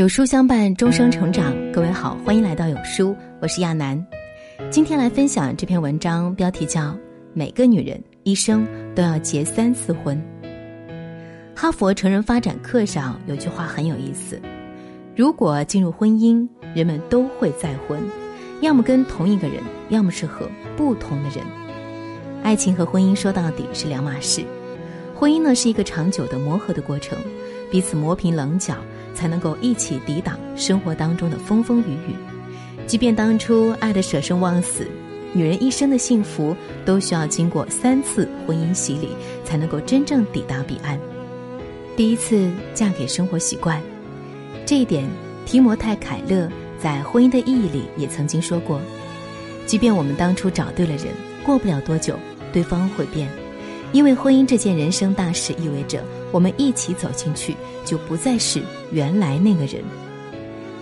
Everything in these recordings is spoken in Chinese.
有书相伴，终生成长。各位好，欢迎来到有书，我是亚楠。今天来分享这篇文章，标题叫《每个女人一生都要结三次婚》。哈佛成人发展课上有句话很有意思：如果进入婚姻，人们都会再婚，要么跟同一个人，要么是和不同的人。爱情和婚姻说到底是两码事。婚姻呢是一个长久的磨合的过程，彼此磨平棱角。才能够一起抵挡生活当中的风风雨雨。即便当初爱的舍生忘死，女人一生的幸福都需要经过三次婚姻洗礼，才能够真正抵达彼岸。第一次嫁给生活习惯，这一点提摩太·凯勒在《婚姻的意义》里也曾经说过：即便我们当初找对了人，过不了多久，对方会变。因为婚姻这件人生大事，意味着我们一起走进去，就不再是原来那个人。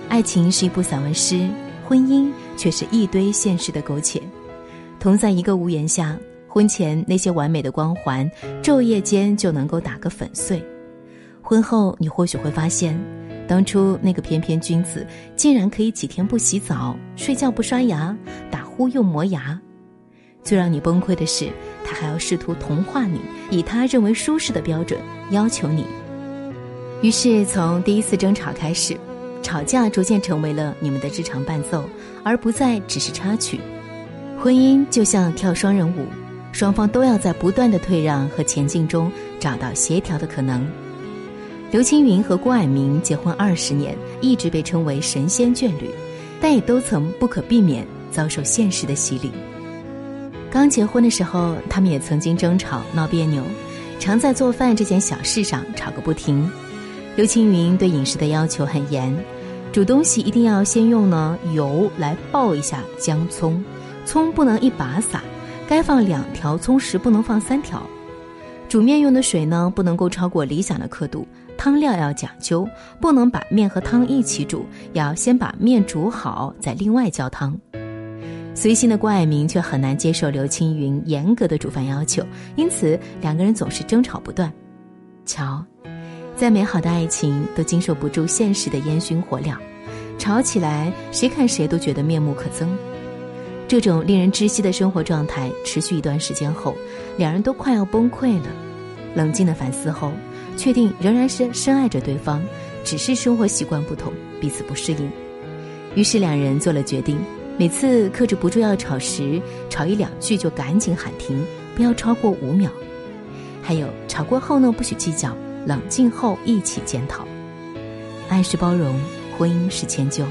爱情是一部散文诗，婚姻却是一堆现实的苟且。同在一个屋檐下，婚前那些完美的光环，昼夜间就能够打个粉碎。婚后，你或许会发现，当初那个翩翩君子，竟然可以几天不洗澡、睡觉不刷牙、打呼又磨牙。最让你崩溃的是，他还要试图同化你，以他认为舒适的标准要求你。于是，从第一次争吵开始，吵架逐渐成为了你们的日常伴奏，而不再只是插曲。婚姻就像跳双人舞，双方都要在不断的退让和前进中找到协调的可能。刘青云和郭蔼明结婚二十年，一直被称为神仙眷侣，但也都曾不可避免遭受现实的洗礼。刚结婚的时候，他们也曾经争吵闹别扭，常在做饭这件小事上吵个不停。刘青云对饮食的要求很严，煮东西一定要先用呢油来爆一下姜葱，葱不能一把撒，该放两条葱时不能放三条。煮面用的水呢不能够超过理想的刻度，汤料要讲究，不能把面和汤一起煮，要先把面煮好再另外浇汤。随心的郭爱明却很难接受刘青云严格的煮饭要求，因此两个人总是争吵不断。瞧，再美好的爱情都经受不住现实的烟熏火燎，吵起来谁看谁都觉得面目可憎。这种令人窒息的生活状态持续一段时间后，两人都快要崩溃了。冷静的反思后，确定仍然是深爱着对方，只是生活习惯不同，彼此不适应。于是两人做了决定。每次克制不住要吵时，吵一两句就赶紧喊停，不要超过五秒。还有吵过后呢，不许计较，冷静后一起检讨。爱是包容，婚姻是迁就，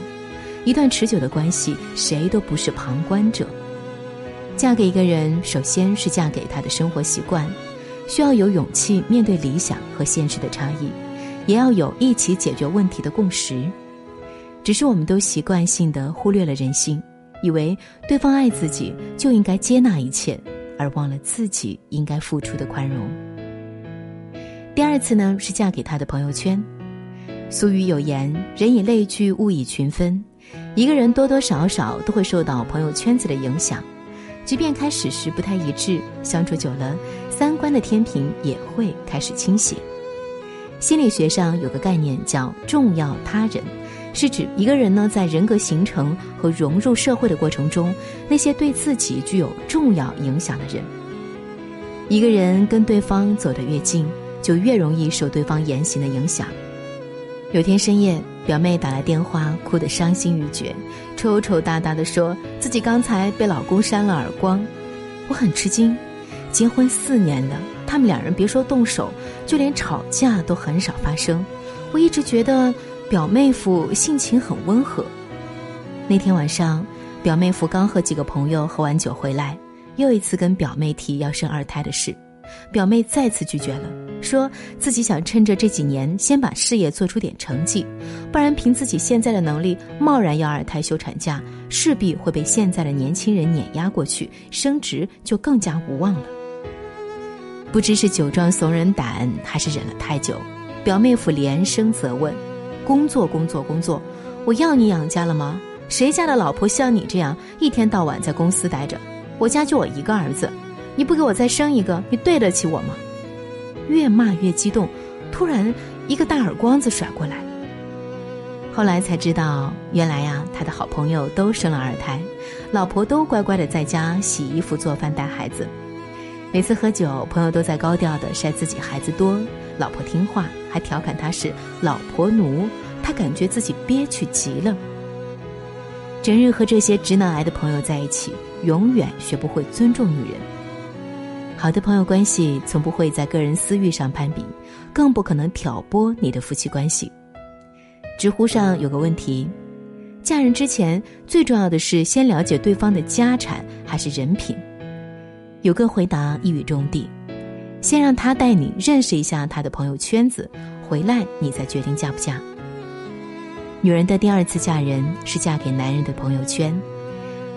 一段持久的关系，谁都不是旁观者。嫁给一个人，首先是嫁给他的生活习惯，需要有勇气面对理想和现实的差异，也要有一起解决问题的共识。只是我们都习惯性的忽略了人性。以为对方爱自己就应该接纳一切，而忘了自己应该付出的宽容。第二次呢，是嫁给他的朋友圈。俗语有言：“人以类聚，物以群分。”一个人多多少少都会受到朋友圈子的影响，即便开始时不太一致，相处久了，三观的天平也会开始倾斜。心理学上有个概念叫“重要他人”。是指一个人呢，在人格形成和融入社会的过程中，那些对自己具有重要影响的人。一个人跟对方走得越近，就越容易受对方言行的影响。有天深夜，表妹打来电话，哭得伤心欲绝，抽抽搭搭的说自己刚才被老公扇了耳光。我很吃惊，结婚四年了，他们两人别说动手，就连吵架都很少发生。我一直觉得。表妹夫性情很温和。那天晚上，表妹夫刚和几个朋友喝完酒回来，又一次跟表妹提要生二胎的事，表妹再次拒绝了，说自己想趁着这几年先把事业做出点成绩，不然凭自己现在的能力贸然要二胎休产假，势必会被现在的年轻人碾压过去，升职就更加无望了。不知是酒壮怂人胆，还是忍了太久，表妹夫连声责问。工作，工作，工作！我要你养家了吗？谁家的老婆像你这样一天到晚在公司待着？我家就我一个儿子，你不给我再生一个，你对得起我吗？越骂越激动，突然一个大耳光子甩过来。后来才知道，原来呀，他的好朋友都生了二胎，老婆都乖乖的在家洗衣服、做饭、带孩子。每次喝酒，朋友都在高调的晒自己孩子多，老婆听话，还调侃他是老婆奴，他感觉自己憋屈极了。整日和这些直男癌的朋友在一起，永远学不会尊重女人。好的朋友关系从不会在个人私欲上攀比，更不可能挑拨你的夫妻关系。知乎上有个问题：嫁人之前最重要的是先了解对方的家产还是人品？有个回答一语中的：先让他带你认识一下他的朋友圈子，回来你再决定嫁不嫁。女人的第二次嫁人是嫁给男人的朋友圈，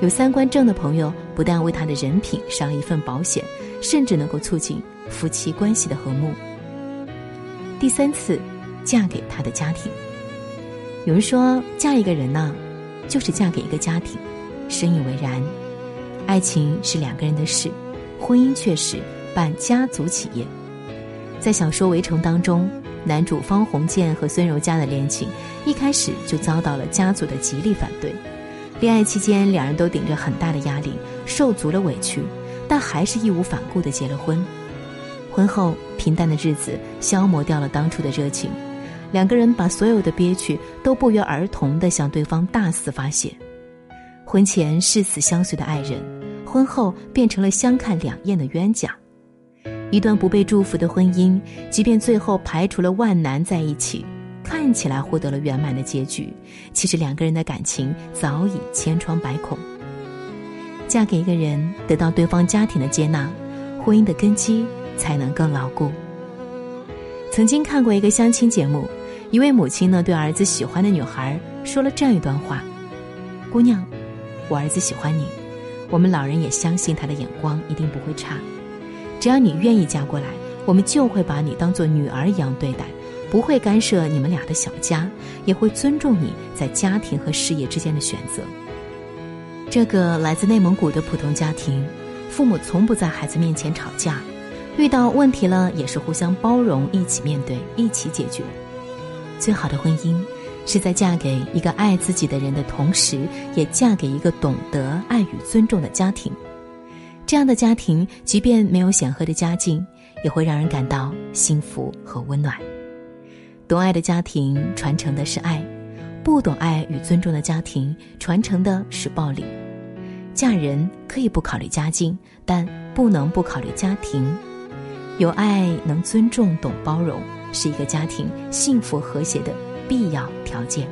有三观正的朋友不但为他的人品上一份保险，甚至能够促进夫妻关系的和睦。第三次，嫁给他的家庭。有人说，嫁一个人呢，就是嫁给一个家庭，深以为然。爱情是两个人的事，婚姻却是办家族企业。在小说《围城》当中，男主方鸿渐和孙柔嘉的恋情一开始就遭到了家族的极力反对。恋爱期间，两人都顶着很大的压力，受足了委屈，但还是义无反顾地结了婚。婚后，平淡的日子消磨掉了当初的热情。两个人把所有的憋屈都不约而同地向对方大肆发泄。婚前誓死相随的爱人，婚后变成了相看两厌的冤家。一段不被祝福的婚姻，即便最后排除了万难在一起，看起来获得了圆满的结局，其实两个人的感情早已千疮百孔。嫁给一个人，得到对方家庭的接纳，婚姻的根基才能更牢固。曾经看过一个相亲节目。一位母亲呢，对儿子喜欢的女孩说了这样一段话：“姑娘，我儿子喜欢你，我们老人也相信他的眼光一定不会差。只要你愿意嫁过来，我们就会把你当做女儿一样对待，不会干涉你们俩的小家，也会尊重你在家庭和事业之间的选择。”这个来自内蒙古的普通家庭，父母从不在孩子面前吵架，遇到问题了也是互相包容，一起面对，一起解决。最好的婚姻，是在嫁给一个爱自己的人的同时，也嫁给一个懂得爱与尊重的家庭。这样的家庭，即便没有显赫的家境，也会让人感到幸福和温暖。懂爱的家庭传承的是爱，不懂爱与尊重的家庭传承的是暴力。嫁人可以不考虑家境，但不能不考虑家庭。有爱，能尊重，懂包容。是一个家庭幸福和谐的必要条件。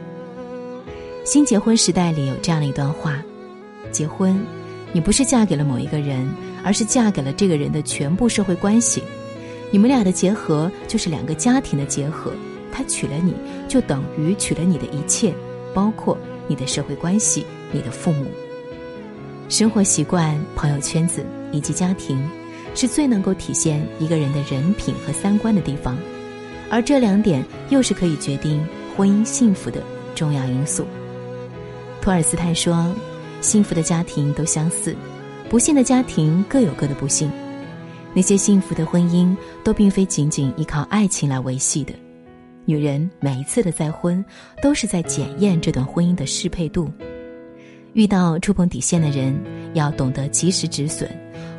新结婚时代里有这样的一段话：结婚，你不是嫁给了某一个人，而是嫁给了这个人的全部社会关系。你们俩的结合就是两个家庭的结合。他娶了你，就等于娶了你的一切，包括你的社会关系、你的父母、生活习惯、朋友圈子以及家庭，是最能够体现一个人的人品和三观的地方。而这两点又是可以决定婚姻幸福的重要因素。托尔斯泰说：“幸福的家庭都相似，不幸的家庭各有各的不幸。那些幸福的婚姻都并非仅仅依靠爱情来维系的。女人每一次的再婚，都是在检验这段婚姻的适配度。遇到触碰底线的人，要懂得及时止损，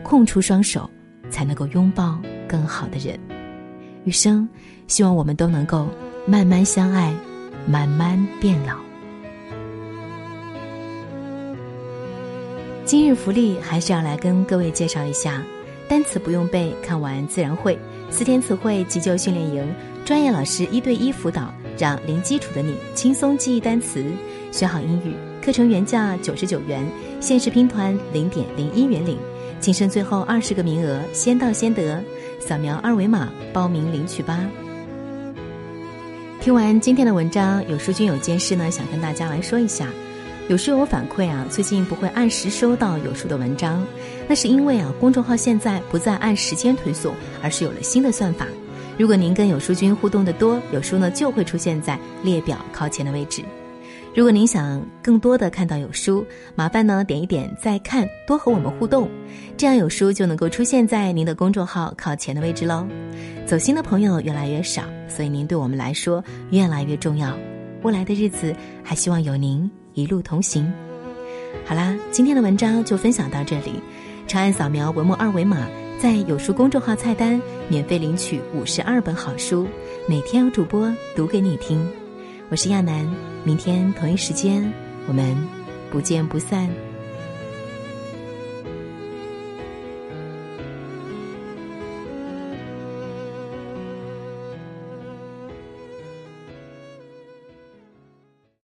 空出双手，才能够拥抱更好的人。余生。”希望我们都能够慢慢相爱，慢慢变老。今日福利还是要来跟各位介绍一下，单词不用背，看完自然会。四天词汇急救训练营，专业老师一对一辅导，让零基础的你轻松记忆单词，学好英语。课程原价九十九元，限时拼团零点零一元领，仅剩最后二十个名额，先到先得。扫描二维码报名领取吧。听完今天的文章，有书君有件事呢，想跟大家来说一下。有书友反馈啊，最近不会按时收到有书的文章，那是因为啊，公众号现在不再按时间推送，而是有了新的算法。如果您跟有书君互动的多，有书呢就会出现在列表靠前的位置。如果您想更多的看到有书，麻烦呢点一点再看，多和我们互动，这样有书就能够出现在您的公众号靠前的位置喽。走心的朋友越来越少，所以您对我们来说越来越重要。未来的日子还希望有您一路同行。好啦，今天的文章就分享到这里。长按扫描文末二维码，在有书公众号菜单免费领取五十二本好书，每天有主播读给你听。我是亚楠，明天同一时间我们不见不散。